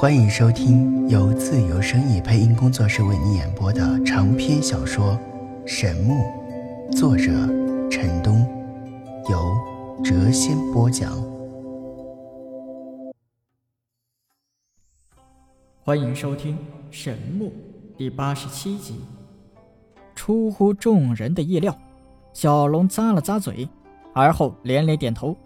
欢迎收听由自由声意配音工作室为你演播的长篇小说《神木》，作者陈东，由谪仙播讲。欢迎收听《神木》第八十七集。出乎众人的意料，小龙咂了咂嘴，而后连连点头，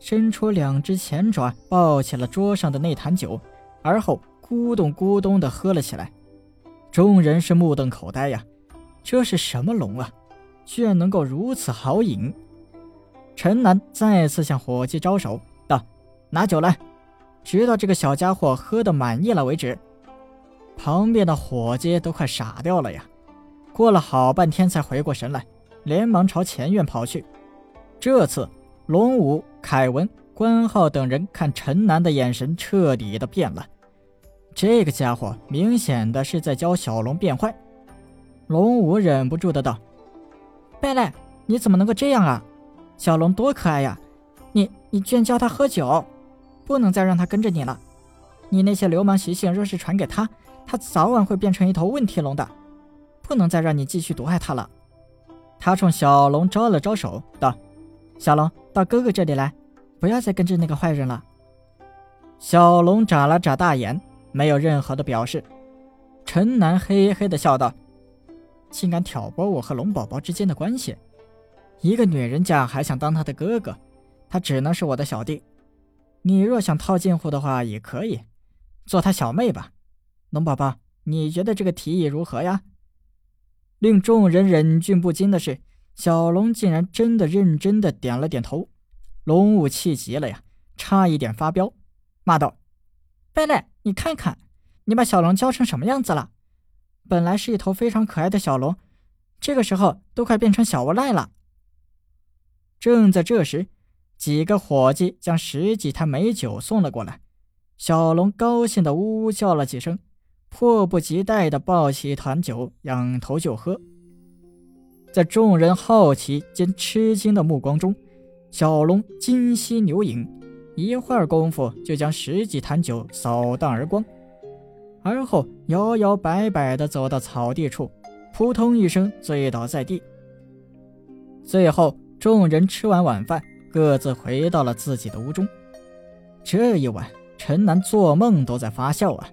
伸出两只前爪抱起了桌上的那坛酒。而后咕咚咕咚地喝了起来，众人是目瞪口呆呀！这是什么龙啊？居然能够如此好饮！陈南再次向伙计招手道：“拿酒来，直到这个小家伙喝得满意了为止。”旁边的伙计都快傻掉了呀！过了好半天才回过神来，连忙朝前院跑去。这次，龙武、凯文。关浩等人看陈南的眼神彻底的变了，这个家伙明显的是在教小龙变坏。龙武忍不住的道：“贝勒，你怎么能够这样啊？小龙多可爱呀！你你居然教他喝酒，不能再让他跟着你了。你那些流氓习性若是传给他，他早晚会变成一头问题龙的。不能再让你继续毒害他了。”他冲小龙招了招手，道：“小龙，到哥哥这里来。”不要再跟着那个坏人了。小龙眨了眨大眼，没有任何的表示。陈南嘿嘿的笑道：“竟敢挑拨我和龙宝宝之间的关系，一个女人家还想当他的哥哥，他只能是我的小弟。你若想套近乎的话，也可以做他小妹吧。龙宝宝，你觉得这个提议如何呀？”令众人忍俊不禁的是，小龙竟然真的认真的点了点头。龙武气急了呀，差一点发飙，骂道：“贝勒，你看看，你把小龙教成什么样子了？本来是一头非常可爱的小龙，这个时候都快变成小无赖了。”正在这时，几个伙计将十几坛美酒送了过来，小龙高兴的呜呜叫了几声，迫不及待的抱起一坛酒，仰头就喝。在众人好奇兼吃惊的目光中，小龙精吸牛影，一会儿功夫就将十几坛酒扫荡而光，而后摇摇摆摆地走到草地处，扑通一声醉倒在地。最后，众人吃完晚饭，各自回到了自己的屋中。这一晚，陈南做梦都在发笑啊！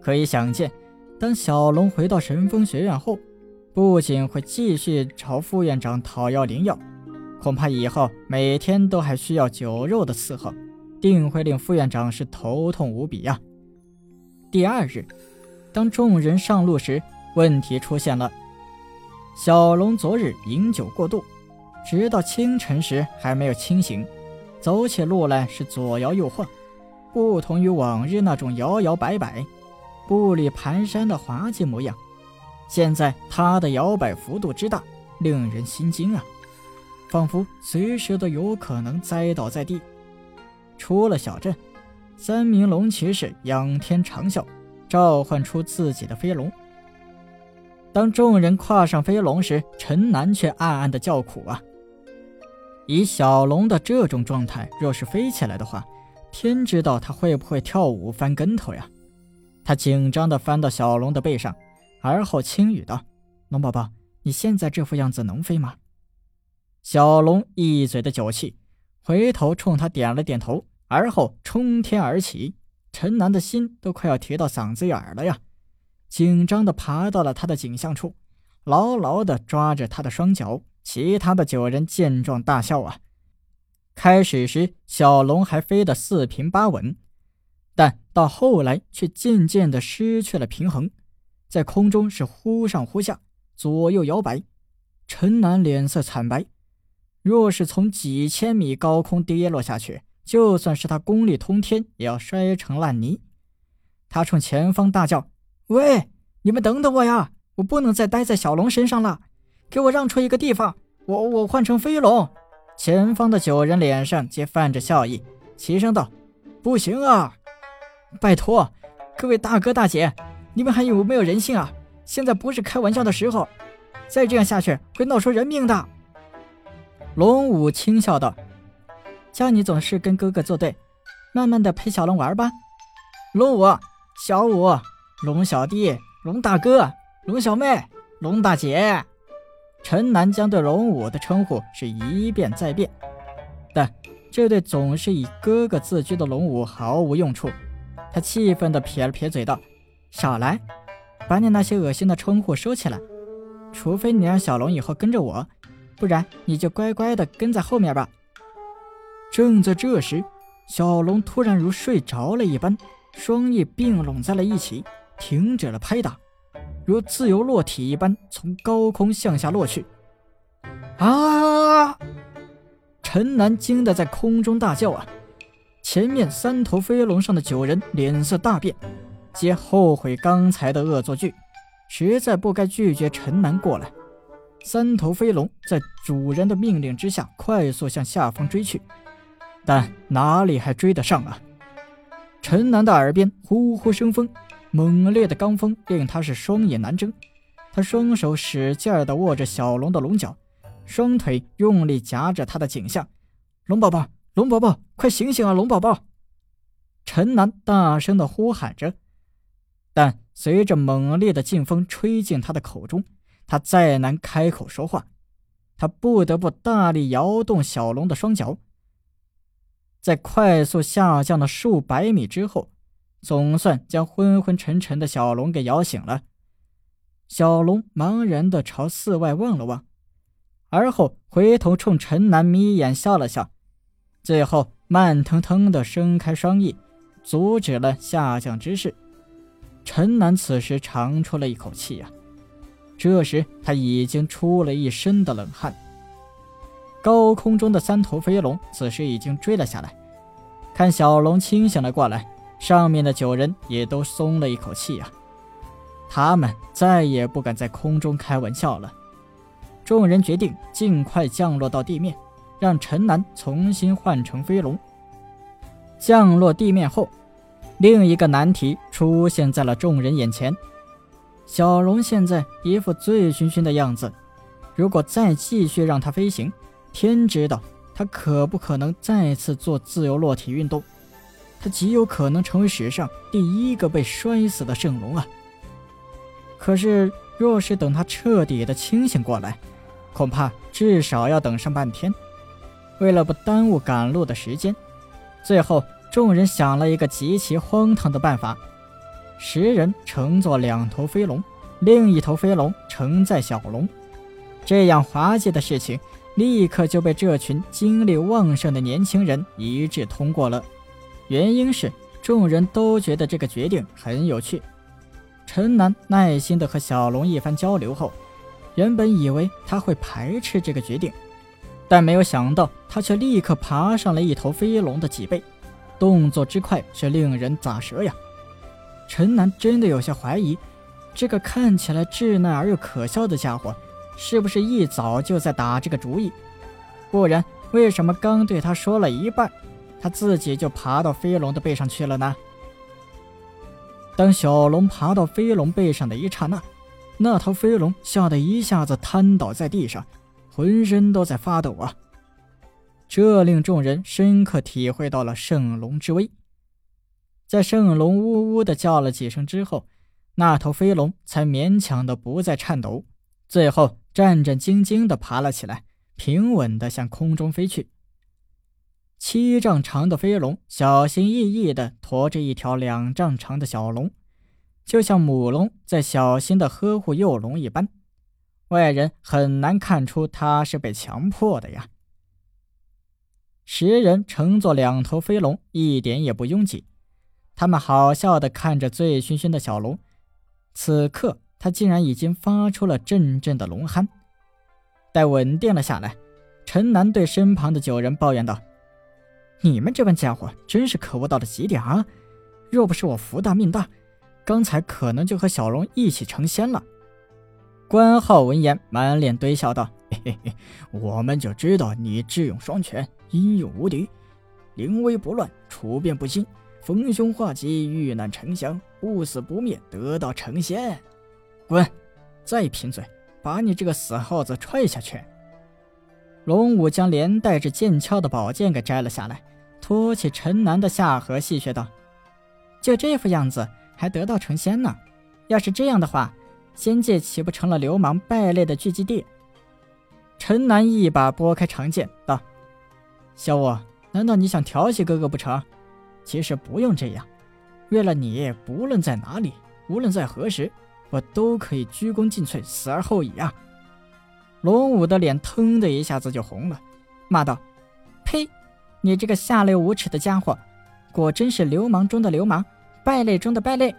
可以想见，当小龙回到神风学院后，不仅会继续朝副院长讨要灵药。恐怕以后每天都还需要酒肉的伺候，定会令副院长是头痛无比呀。第二日，当众人上路时，问题出现了。小龙昨日饮酒过度，直到清晨时还没有清醒，走起路来是左摇右晃，不同于往日那种摇摇摆摆、步履蹒跚的滑稽模样。现在他的摇摆幅度之大，令人心惊啊！仿佛随时都有可能栽倒在地。出了小镇，三名龙骑士仰天长啸，召唤出自己的飞龙。当众人跨上飞龙时，陈南却暗暗的叫苦啊！以小龙的这种状态，若是飞起来的话，天知道他会不会跳舞翻跟头呀！他紧张的翻到小龙的背上，而后轻语道：“龙宝宝，你现在这副样子能飞吗？”小龙一嘴的酒气，回头冲他点了点头，而后冲天而起。陈南的心都快要提到嗓子眼了呀，紧张的爬到了他的颈项处，牢牢的抓着他的双脚。其他的九人见状大笑啊。开始时，小龙还飞得四平八稳，但到后来却渐渐的失去了平衡，在空中是忽上忽下，左右摇摆。陈南脸色惨白。若是从几千米高空跌落下去，就算是他功力通天，也要摔成烂泥。他冲前方大叫：“喂，你们等等我呀！我不能再待在小龙身上了，给我让出一个地方，我我换成飞龙。”前方的九人脸上皆泛着笑意，齐声道：“不行啊！拜托，各位大哥大姐，你们还有没有人性啊？现在不是开玩笑的时候，再这样下去会闹出人命的。”龙武轻笑道：“叫你总是跟哥哥作对，慢慢的陪小龙玩吧。”龙武，小五、龙小弟、龙大哥、龙小妹、龙大姐。陈南江对龙武的称呼是一变再变，但这对总是以哥哥自居的龙武毫无用处。他气愤地撇了撇嘴道：“少来，把你那些恶心的称呼收起来，除非你让小龙以后跟着我，不然你就乖乖地跟在后面吧。”正在这时，小龙突然如睡着了一般，双翼并拢在了一起，停止了拍打。如自由落体一般从高空向下落去。啊！陈南惊得在空中大叫啊！前面三头飞龙上的九人脸色大变，皆后悔刚才的恶作剧，实在不该拒绝陈南过来。三头飞龙在主人的命令之下快速向下方追去，但哪里还追得上啊？陈南的耳边呼呼生风。猛烈的罡风令他是双眼难睁，他双手使劲地握着小龙的龙角，双腿用力夹着他的颈项。龙宝宝，龙宝宝，快醒醒啊！龙宝宝！陈南大声地呼喊着，但随着猛烈的劲风吹进他的口中，他再难开口说话。他不得不大力摇动小龙的双脚，在快速下降了数百米之后。总算将昏昏沉沉的小龙给摇醒了。小龙茫然地朝寺外望了望，而后回头冲陈南眯眼笑了笑，最后慢腾腾地伸开双翼，阻止了下降之势。陈南此时长出了一口气呀，这时他已经出了一身的冷汗。高空中的三头飞龙此时已经追了下来，看小龙清醒了过来。上面的九人也都松了一口气啊，他们再也不敢在空中开玩笑了。众人决定尽快降落到地面，让陈南重新换成飞龙。降落地面后，另一个难题出现在了众人眼前：小龙现在一副醉醺醺的样子，如果再继续让它飞行，天知道它可不可能再次做自由落体运动。它极有可能成为史上第一个被摔死的圣龙啊！可是，若是等它彻底的清醒过来，恐怕至少要等上半天。为了不耽误赶路的时间，最后众人想了一个极其荒唐的办法：十人乘坐两头飞龙，另一头飞龙承载小龙。这样滑稽的事情，立刻就被这群精力旺盛的年轻人一致通过了。原因是众人都觉得这个决定很有趣。陈南耐心地和小龙一番交流后，原本以为他会排斥这个决定，但没有想到他却立刻爬上了一头飞龙的脊背，动作之快是令人咋舌呀！陈南真的有些怀疑，这个看起来稚嫩而又可笑的家伙，是不是一早就在打这个主意？不然为什么刚对他说了一半？他自己就爬到飞龙的背上去了呢。当小龙爬到飞龙背上的一刹那，那头飞龙吓得一下子瘫倒在地上，浑身都在发抖啊！这令众人深刻体会到了圣龙之威。在圣龙呜呜的叫了几声之后，那头飞龙才勉强的不再颤抖，最后战战兢兢的爬了起来，平稳的向空中飞去。七丈长的飞龙小心翼翼地驮着一条两丈长的小龙，就像母龙在小心地呵护幼龙一般，外人很难看出它是被强迫的呀。十人乘坐两头飞龙，一点也不拥挤，他们好笑地看着醉醺醺的小龙。此刻，他竟然已经发出了阵阵的龙鼾。待稳定了下来，陈南对身旁的九人抱怨道。你们这帮家伙真是可恶到了极点啊！若不是我福大命大，刚才可能就和小龙一起成仙了。关浩闻言，满脸堆笑道：“嘿嘿嘿，我们就知道你智勇双全，英勇无敌，临危不乱，处变不惊，逢凶化吉，遇难成祥，不死不灭，得道成仙。滚！再贫嘴，把你这个死耗子踹下去！”龙武将连带着剑鞘的宝剑给摘了下来。托起陈南的下颌，戏谑道：“就这副样子，还得道成仙呢。要是这样的话，仙界岂不成了流氓败类的聚集地？陈南一把拨开长剑，道：“小五，难道你想调戏哥哥不成？其实不用这样，为了你，不论在哪里，无论在何时，我都可以鞠躬尽瘁，死而后已啊！”龙武的脸腾的一下子就红了，骂道：“呸！你这个下流无耻的家伙，果真是流氓中的流氓，败类中的败类！”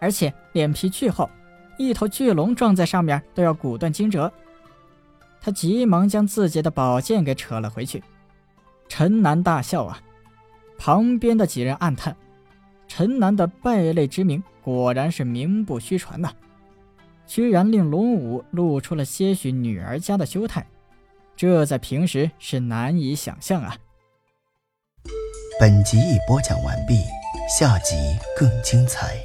而且脸皮巨厚，一头巨龙撞在上面都要骨断筋折。他急忙将自己的宝剑给扯了回去。陈南大笑啊，旁边的几人暗叹：陈楠的败类之名果然是名不虚传呐，居然令龙武露出了些许女儿家的羞态，这在平时是难以想象啊。本集已播讲完毕，下集更精彩。